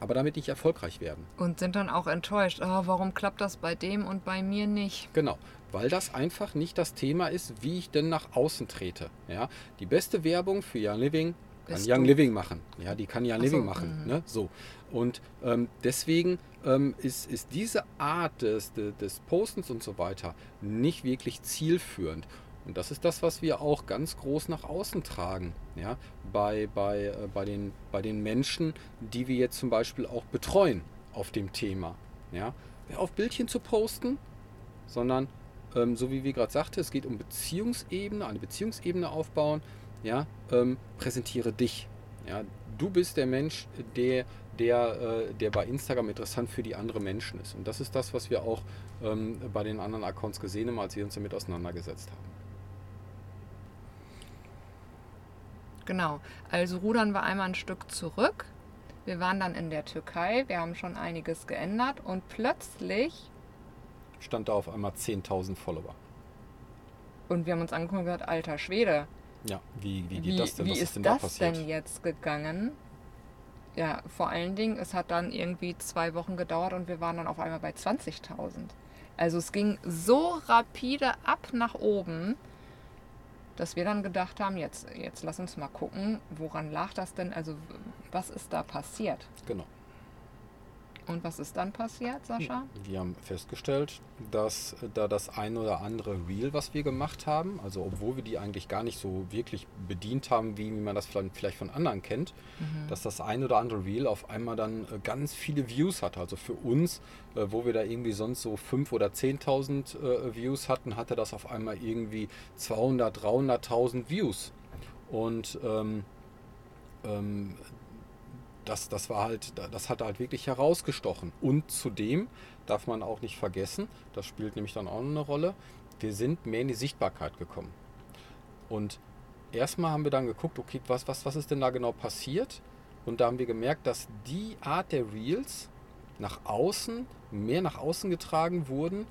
aber damit nicht erfolgreich werden. Und sind dann auch enttäuscht, oh, warum klappt das bei dem und bei mir nicht? Genau, weil das einfach nicht das Thema ist, wie ich denn nach außen trete. Ja? Die beste Werbung für Young Living kann Bist Young du? Living machen. Ja, die kann Young Ach Living so, machen. Mhm. Ne? So. Und ähm, deswegen ähm, ist, ist diese Art des, des, des Postens und so weiter nicht wirklich zielführend. Und das ist das, was wir auch ganz groß nach außen tragen. Ja? Bei, bei, äh, bei, den, bei den Menschen, die wir jetzt zum Beispiel auch betreuen auf dem Thema. Ja? Auf Bildchen zu posten, sondern ähm, so wie wir gerade sagte, es geht um Beziehungsebene, eine Beziehungsebene aufbauen. Ja? Ähm, präsentiere dich. Ja? Du bist der Mensch, der, der, äh, der bei Instagram interessant für die anderen Menschen ist. Und das ist das, was wir auch ähm, bei den anderen Accounts gesehen haben, als wir uns damit auseinandergesetzt haben. Genau. Also rudern wir einmal ein Stück zurück. Wir waren dann in der Türkei, wir haben schon einiges geändert und plötzlich stand da auf einmal 10.000 Follower. Und wir haben uns angeguckt und gesagt, alter Schwede. Ja, wie, wie geht wie, das denn? Wie Was ist, ist denn das da passiert? denn jetzt gegangen? Ja, vor allen Dingen, es hat dann irgendwie zwei Wochen gedauert und wir waren dann auf einmal bei 20.000. Also es ging so rapide ab nach oben dass wir dann gedacht haben, jetzt, jetzt lass uns mal gucken, woran lag das denn? Also was ist da passiert? Genau. Und was ist dann passiert, Sascha? Wir haben festgestellt, dass da das ein oder andere Reel, was wir gemacht haben, also obwohl wir die eigentlich gar nicht so wirklich bedient haben, wie man das vielleicht von anderen kennt, mhm. dass das ein oder andere Reel auf einmal dann äh, ganz viele Views hatte. Also für uns, äh, wo wir da irgendwie sonst so 5.000 oder 10.000 äh, Views hatten, hatte das auf einmal irgendwie 200.000, 300.000 Views. Und ähm, ähm, das, das war halt, das hat halt wirklich herausgestochen. Und zudem darf man auch nicht vergessen, das spielt nämlich dann auch eine Rolle, wir sind mehr in die Sichtbarkeit gekommen. Und erstmal haben wir dann geguckt, okay, was, was, was ist denn da genau passiert? Und da haben wir gemerkt, dass die Art der Reels nach außen, mehr nach außen getragen wurden,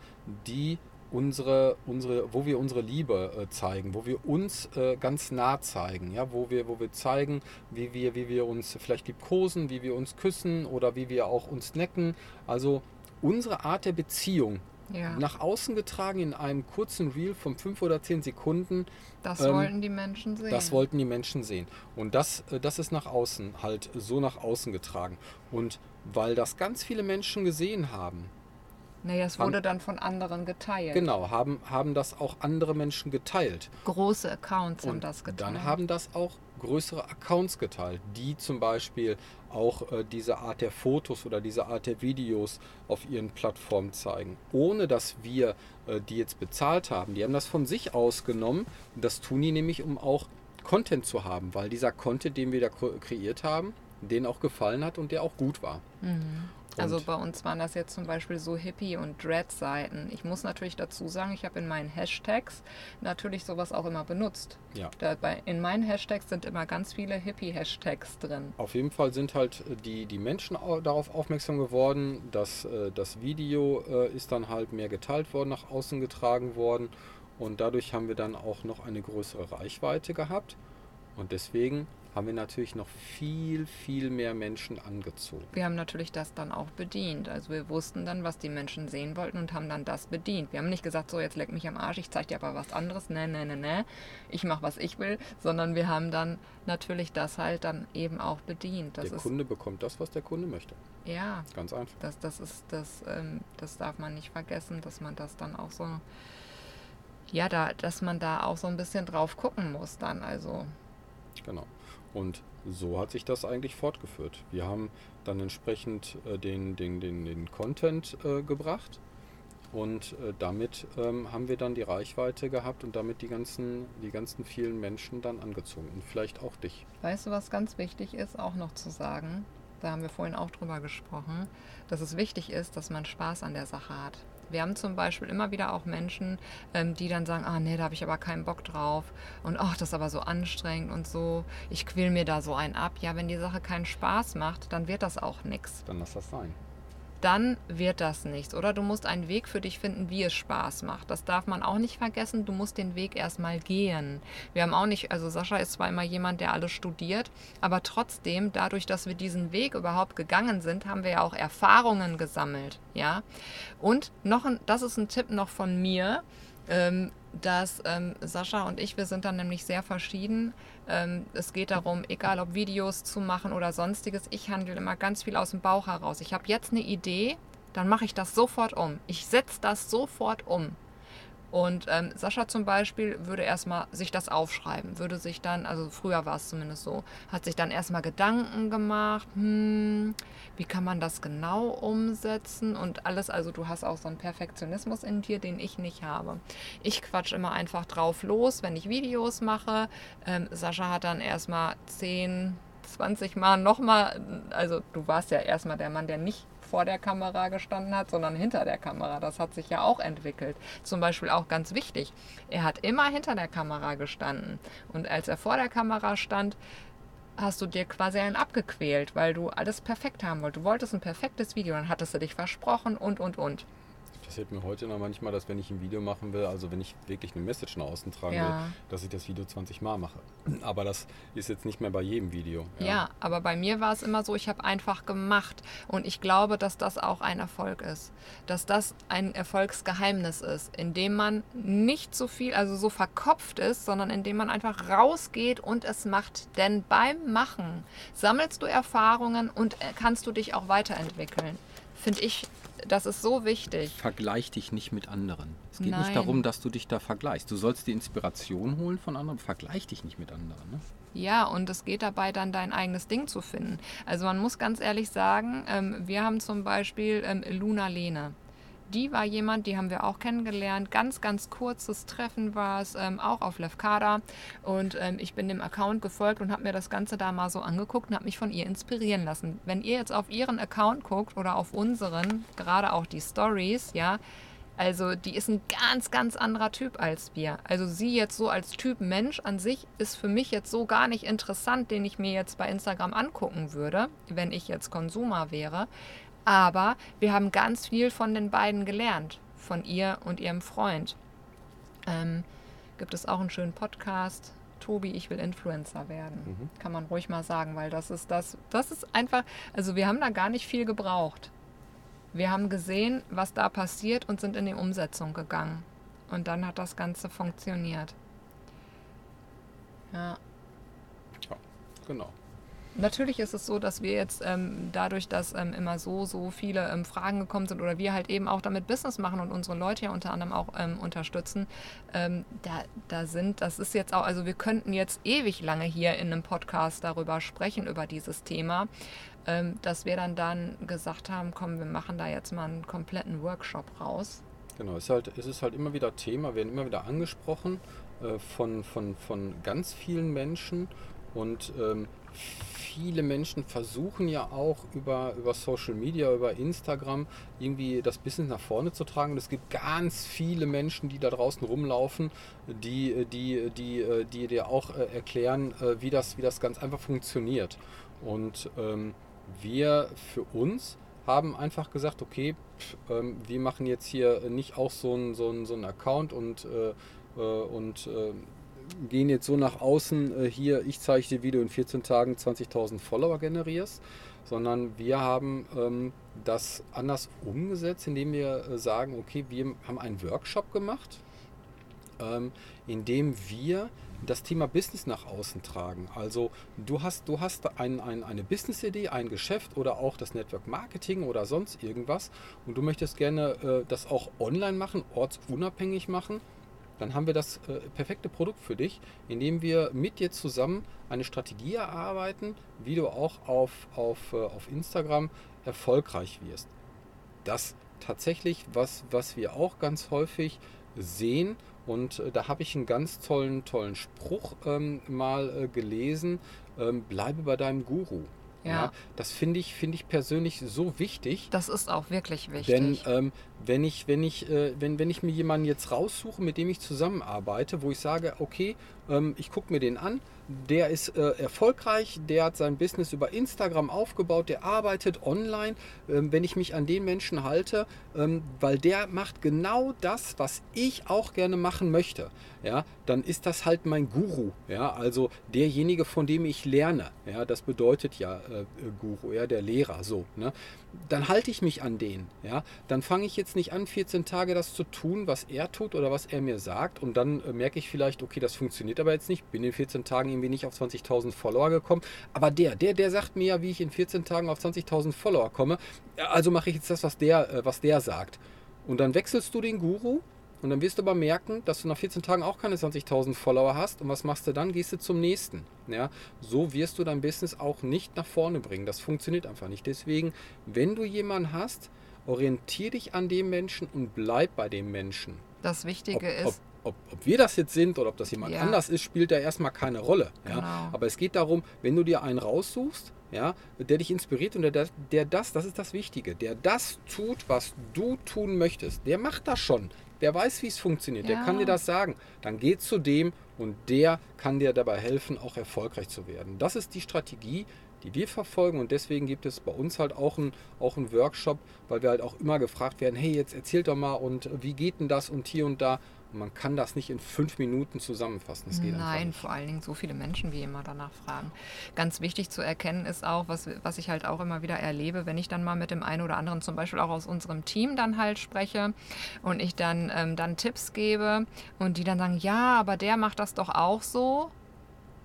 die unsere, unsere, wo wir unsere Liebe äh, zeigen, wo wir uns äh, ganz nah zeigen, ja, wo wir, wo wir zeigen, wie wir, wie wir uns vielleicht liebkosen, wie wir uns küssen oder wie wir auch uns necken. Also unsere Art der Beziehung ja. nach außen getragen in einem kurzen Reel von fünf oder zehn Sekunden. Das ähm, wollten die Menschen sehen. Das wollten die Menschen sehen. Und das, äh, das ist nach außen, halt so nach außen getragen. Und weil das ganz viele Menschen gesehen haben, naja, es wurde haben, dann von anderen geteilt. Genau, haben, haben das auch andere Menschen geteilt. Große Accounts Und haben das geteilt. Dann haben das auch größere Accounts geteilt, die zum Beispiel auch äh, diese Art der Fotos oder diese Art der Videos auf ihren Plattformen zeigen, ohne dass wir äh, die jetzt bezahlt haben. Die haben das von sich ausgenommen. Das tun die nämlich, um auch Content zu haben, weil dieser Content, den wir da kreiert haben, denen auch gefallen hat und der auch gut war. Mhm. Also bei uns waren das jetzt zum Beispiel so Hippie- und Dread-Seiten. Ich muss natürlich dazu sagen, ich habe in meinen Hashtags natürlich sowas auch immer benutzt. Ja. Da bei, in meinen Hashtags sind immer ganz viele Hippie-Hashtags drin. Auf jeden Fall sind halt äh, die, die Menschen darauf aufmerksam geworden, dass äh, das Video äh, ist dann halt mehr geteilt worden, nach außen getragen worden. Und dadurch haben wir dann auch noch eine größere Reichweite gehabt. Und deswegen haben wir natürlich noch viel, viel mehr Menschen angezogen. Wir haben natürlich das dann auch bedient. Also wir wussten dann, was die Menschen sehen wollten und haben dann das bedient. Wir haben nicht gesagt, so jetzt leck mich am Arsch, ich zeige dir aber was anderes. Ne, ne, ne, ne. Ich mache, was ich will. Sondern wir haben dann natürlich das halt dann eben auch bedient. Das der Kunde bekommt das, was der Kunde möchte. Ja. Ganz einfach. Das, das, ist, das, ähm, das darf man nicht vergessen, dass man das dann auch so ja, da, dass man da auch so ein bisschen drauf gucken muss dann. Also Genau. Und so hat sich das eigentlich fortgeführt. Wir haben dann entsprechend äh, den, den, den, den Content äh, gebracht und äh, damit ähm, haben wir dann die Reichweite gehabt und damit die ganzen, die ganzen vielen Menschen dann angezogen und vielleicht auch dich. Weißt du, was ganz wichtig ist, auch noch zu sagen? Da haben wir vorhin auch drüber gesprochen, dass es wichtig ist, dass man Spaß an der Sache hat. Wir haben zum Beispiel immer wieder auch Menschen, ähm, die dann sagen, ah nee, da habe ich aber keinen Bock drauf und ach, das ist aber so anstrengend und so, ich quäl mir da so einen ab. Ja, wenn die Sache keinen Spaß macht, dann wird das auch nichts. Dann lass das sein dann wird das nichts. Oder du musst einen Weg für dich finden, wie es Spaß macht. Das darf man auch nicht vergessen. Du musst den Weg erstmal gehen. Wir haben auch nicht, also Sascha ist zwar immer jemand, der alles studiert, aber trotzdem, dadurch, dass wir diesen Weg überhaupt gegangen sind, haben wir ja auch Erfahrungen gesammelt. Ja. Und noch ein, das ist ein Tipp noch von mir. Ähm, dass ähm, Sascha und ich, wir sind dann nämlich sehr verschieden. Ähm, es geht darum, egal ob Videos zu machen oder sonstiges, ich handle immer ganz viel aus dem Bauch heraus. Ich habe jetzt eine Idee, dann mache ich das sofort um. Ich setze das sofort um. Und ähm, Sascha zum Beispiel würde erstmal sich das aufschreiben, würde sich dann, also früher war es zumindest so, hat sich dann erstmal Gedanken gemacht, hm, wie kann man das genau umsetzen und alles. Also du hast auch so einen Perfektionismus in dir, den ich nicht habe. Ich quatsch immer einfach drauf los, wenn ich Videos mache. Ähm, Sascha hat dann erstmal 10, 20 Mal nochmal, also du warst ja erstmal der Mann, der nicht vor der Kamera gestanden hat, sondern hinter der Kamera. Das hat sich ja auch entwickelt. Zum Beispiel auch ganz wichtig. Er hat immer hinter der Kamera gestanden. Und als er vor der Kamera stand, hast du dir quasi einen abgequält, weil du alles perfekt haben wolltest. Du wolltest ein perfektes Video, dann hattest du dich versprochen und, und, und passiert mir heute noch manchmal, dass wenn ich ein Video machen will, also wenn ich wirklich eine Message nach außen tragen ja. will, dass ich das Video 20 Mal mache. Aber das ist jetzt nicht mehr bei jedem Video. Ja, ja aber bei mir war es immer so, ich habe einfach gemacht. Und ich glaube, dass das auch ein Erfolg ist. Dass das ein Erfolgsgeheimnis ist, indem man nicht so viel, also so verkopft ist, sondern indem man einfach rausgeht und es macht. Denn beim Machen sammelst du Erfahrungen und kannst du dich auch weiterentwickeln. Finde ich das ist so wichtig. Vergleich dich nicht mit anderen. Es geht Nein. nicht darum, dass du dich da vergleichst. Du sollst die Inspiration holen von anderen. Vergleich dich nicht mit anderen. Ne? Ja, und es geht dabei dann dein eigenes Ding zu finden. Also man muss ganz ehrlich sagen, ähm, wir haben zum Beispiel ähm, Luna Lene. Die war jemand, die haben wir auch kennengelernt. Ganz, ganz kurzes Treffen war es, ähm, auch auf Lefkada. Und ähm, ich bin dem Account gefolgt und habe mir das Ganze da mal so angeguckt und habe mich von ihr inspirieren lassen. Wenn ihr jetzt auf ihren Account guckt oder auf unseren, gerade auch die Stories, ja, also die ist ein ganz, ganz anderer Typ als wir. Also sie jetzt so als Typ Mensch an sich ist für mich jetzt so gar nicht interessant, den ich mir jetzt bei Instagram angucken würde, wenn ich jetzt Konsumer wäre. Aber wir haben ganz viel von den beiden gelernt, von ihr und ihrem Freund. Ähm, gibt es auch einen schönen Podcast. Tobi, ich will Influencer werden. Mhm. Kann man ruhig mal sagen, weil das ist das, das ist einfach, also wir haben da gar nicht viel gebraucht. Wir haben gesehen, was da passiert und sind in die Umsetzung gegangen. Und dann hat das Ganze funktioniert. Ja. Ja, genau. Natürlich ist es so, dass wir jetzt ähm, dadurch, dass ähm, immer so, so viele ähm, Fragen gekommen sind oder wir halt eben auch damit Business machen und unsere Leute ja unter anderem auch ähm, unterstützen, ähm, da, da sind, das ist jetzt auch, also wir könnten jetzt ewig lange hier in einem Podcast darüber sprechen, über dieses Thema, ähm, dass wir dann dann gesagt haben, komm, wir machen da jetzt mal einen kompletten Workshop raus. Genau, es ist halt, es ist halt immer wieder Thema, werden immer wieder angesprochen äh, von, von, von ganz vielen Menschen und ähm, viele Menschen versuchen ja auch über, über Social Media, über Instagram irgendwie das Business nach vorne zu tragen. Und es gibt ganz viele Menschen, die da draußen rumlaufen, die, die, die, die dir auch äh, erklären, äh, wie das, wie das ganz einfach funktioniert. Und ähm, wir für uns haben einfach gesagt, okay, pff, ähm, wir machen jetzt hier nicht auch so einen so so ein Account und, äh, äh und äh, gehen jetzt so nach außen, äh, hier, ich zeige dir, wie du in 14 Tagen 20.000 Follower generierst, sondern wir haben ähm, das anders umgesetzt, indem wir äh, sagen, okay, wir haben einen Workshop gemacht, ähm, in dem wir das Thema Business nach außen tragen. Also du hast, du hast ein, ein, eine Business-Idee, ein Geschäft oder auch das Network Marketing oder sonst irgendwas und du möchtest gerne äh, das auch online machen, ortsunabhängig machen dann haben wir das äh, perfekte Produkt für dich, indem wir mit dir zusammen eine Strategie erarbeiten, wie du auch auf, auf, äh, auf Instagram erfolgreich wirst. Das tatsächlich, was, was wir auch ganz häufig sehen, und äh, da habe ich einen ganz tollen, tollen Spruch ähm, mal äh, gelesen, ähm, bleibe bei deinem Guru. Ja. ja das finde ich, find ich persönlich so wichtig. Das ist auch wirklich wichtig. Denn ähm, wenn, ich, wenn, ich, äh, wenn, wenn ich mir jemanden jetzt raussuche, mit dem ich zusammenarbeite, wo ich sage, okay, ähm, ich gucke mir den an, der ist äh, erfolgreich, der hat sein Business über Instagram aufgebaut, der arbeitet online. Ähm, wenn ich mich an den Menschen halte, ähm, weil der macht genau das, was ich auch gerne machen möchte, ja, dann ist das halt mein Guru, ja, also derjenige, von dem ich lerne, ja, das bedeutet ja äh, Guru, ja, der Lehrer, so, ne? dann halte ich mich an den. Ja? Dann fange ich jetzt nicht an, 14 Tage das zu tun, was er tut oder was er mir sagt. Und dann äh, merke ich vielleicht, okay, das funktioniert aber jetzt nicht. Bin in 14 Tagen irgendwie nicht auf 20.000 Follower gekommen. Aber der, der, der sagt mir ja, wie ich in 14 Tagen auf 20.000 Follower komme. Also mache ich jetzt das, was der, äh, was der sagt. Und dann wechselst du den Guru und dann wirst du aber merken, dass du nach 14 Tagen auch keine 20.000 Follower hast. Und was machst du dann? Gehst du zum nächsten. Ja, so wirst du dein Business auch nicht nach vorne bringen. Das funktioniert einfach nicht. Deswegen, wenn du jemanden hast, orientier dich an dem Menschen und bleib bei dem Menschen. Das Wichtige ob, ist. Ob, ob, ob, wir das jetzt sind oder ob das jemand ja. anders ist, spielt da erstmal keine Rolle. Ja? Genau. Aber es geht darum, wenn du dir einen raussuchst, ja, der dich inspiriert und der, der das, das ist das Wichtige, der das tut, was du tun möchtest, der macht das schon der weiß, wie es funktioniert, ja. der kann dir das sagen. Dann geh zu dem und der kann dir dabei helfen, auch erfolgreich zu werden. Das ist die Strategie, die wir verfolgen und deswegen gibt es bei uns halt auch einen, auch Workshop, weil wir halt auch immer gefragt werden, hey, jetzt erzählt doch mal und wie geht denn das und hier und da. Man kann das nicht in fünf Minuten zusammenfassen. Das geht Nein, vor allen Dingen so viele Menschen wie immer danach fragen. Ganz wichtig zu erkennen ist auch, was, was ich halt auch immer wieder erlebe, wenn ich dann mal mit dem einen oder anderen, zum Beispiel auch aus unserem Team dann halt spreche und ich dann, ähm, dann Tipps gebe und die dann sagen, ja, aber der macht das doch auch so.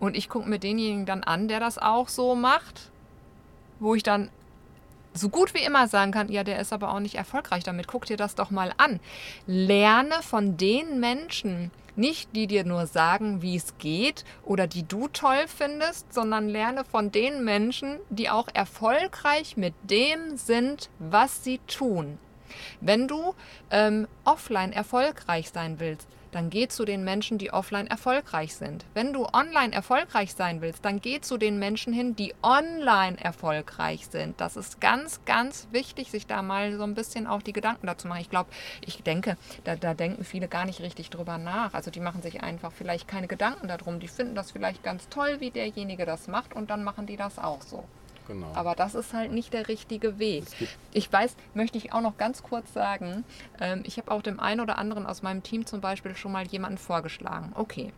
Und ich gucke mir denjenigen dann an, der das auch so macht, wo ich dann so gut wie immer sagen kann, ja, der ist aber auch nicht erfolgreich damit. Guck dir das doch mal an. Lerne von den Menschen, nicht die dir nur sagen, wie es geht oder die du toll findest, sondern lerne von den Menschen, die auch erfolgreich mit dem sind, was sie tun. Wenn du ähm, offline erfolgreich sein willst, dann geh zu den Menschen, die offline erfolgreich sind. Wenn du online erfolgreich sein willst, dann geh zu den Menschen hin, die online erfolgreich sind. Das ist ganz, ganz wichtig, sich da mal so ein bisschen auch die Gedanken dazu machen. Ich glaube, ich denke, da, da denken viele gar nicht richtig drüber nach. Also die machen sich einfach vielleicht keine Gedanken darum. Die finden das vielleicht ganz toll, wie derjenige das macht und dann machen die das auch so. Genau. Aber das ist halt nicht der richtige Weg. Ich weiß, möchte ich auch noch ganz kurz sagen, ähm, ich habe auch dem einen oder anderen aus meinem Team zum Beispiel schon mal jemanden vorgeschlagen. Okay.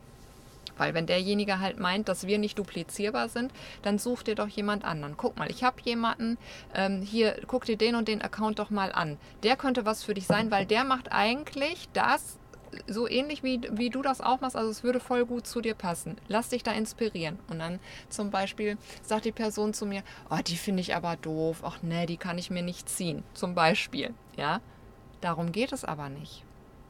Weil wenn derjenige halt meint, dass wir nicht duplizierbar sind, dann such dir doch jemand anderen. Guck mal, ich habe jemanden, ähm, hier, guck dir den und den Account doch mal an. Der könnte was für dich sein, weil der macht eigentlich das, so ähnlich wie, wie du das auch machst, also es würde voll gut zu dir passen. Lass dich da inspirieren. Und dann zum Beispiel sagt die Person zu mir, oh, die finde ich aber doof, ach nee, die kann ich mir nicht ziehen. Zum Beispiel, ja. Darum geht es aber nicht.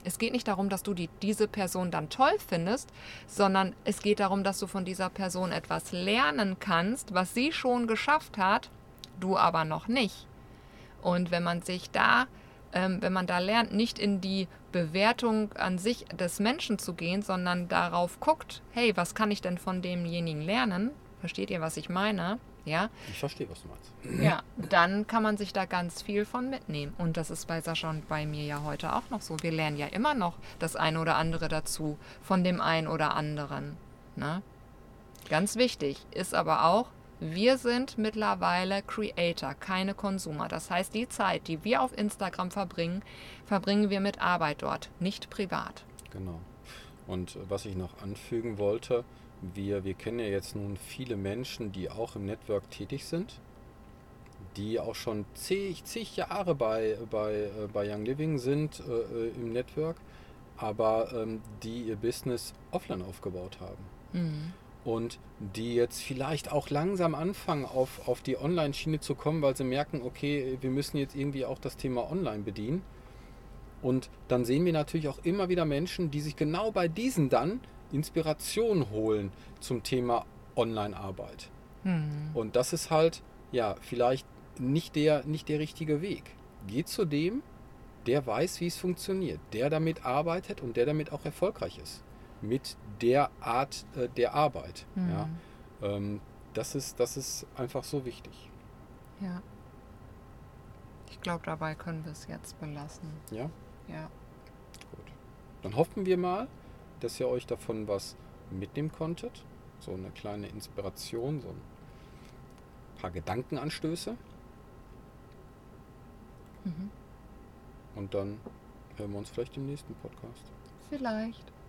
Es geht nicht darum, dass du die, diese Person dann toll findest, sondern es geht darum, dass du von dieser Person etwas lernen kannst, was sie schon geschafft hat, du aber noch nicht. Und wenn man sich da ähm, wenn man da lernt, nicht in die Bewertung an sich des Menschen zu gehen, sondern darauf guckt, hey, was kann ich denn von demjenigen lernen? Versteht ihr, was ich meine? Ja. Ich verstehe, was du meinst. Ja, dann kann man sich da ganz viel von mitnehmen. Und das ist bei Sascha und bei mir ja heute auch noch so. Wir lernen ja immer noch das eine oder andere dazu von dem einen oder anderen. Ne? Ganz wichtig ist aber auch, wir sind mittlerweile Creator, keine Konsumer. Das heißt, die Zeit, die wir auf Instagram verbringen, verbringen wir mit Arbeit dort, nicht privat. Genau. Und was ich noch anfügen wollte, wir, wir kennen ja jetzt nun viele Menschen, die auch im Network tätig sind, die auch schon zig, zig Jahre bei, bei, äh, bei Young Living sind äh, äh, im Network, aber ähm, die ihr Business offline aufgebaut haben. Mhm und die jetzt vielleicht auch langsam anfangen, auf, auf die Online-Schiene zu kommen, weil sie merken, okay, wir müssen jetzt irgendwie auch das Thema Online bedienen. Und dann sehen wir natürlich auch immer wieder Menschen, die sich genau bei diesen dann Inspiration holen zum Thema Online-Arbeit. Hm. Und das ist halt, ja, vielleicht nicht der, nicht der richtige Weg. Geht zu dem, der weiß, wie es funktioniert, der damit arbeitet und der damit auch erfolgreich ist mit der Art äh, der Arbeit. Mhm. Ja? Ähm, das, ist, das ist einfach so wichtig. Ja. Ich glaube, dabei können wir es jetzt belassen. Ja? Ja. Gut. Dann hoffen wir mal, dass ihr euch davon was mitnehmen konntet. So eine kleine Inspiration, so ein paar Gedankenanstöße. Mhm. Und dann hören wir uns vielleicht im nächsten Podcast. Vielleicht.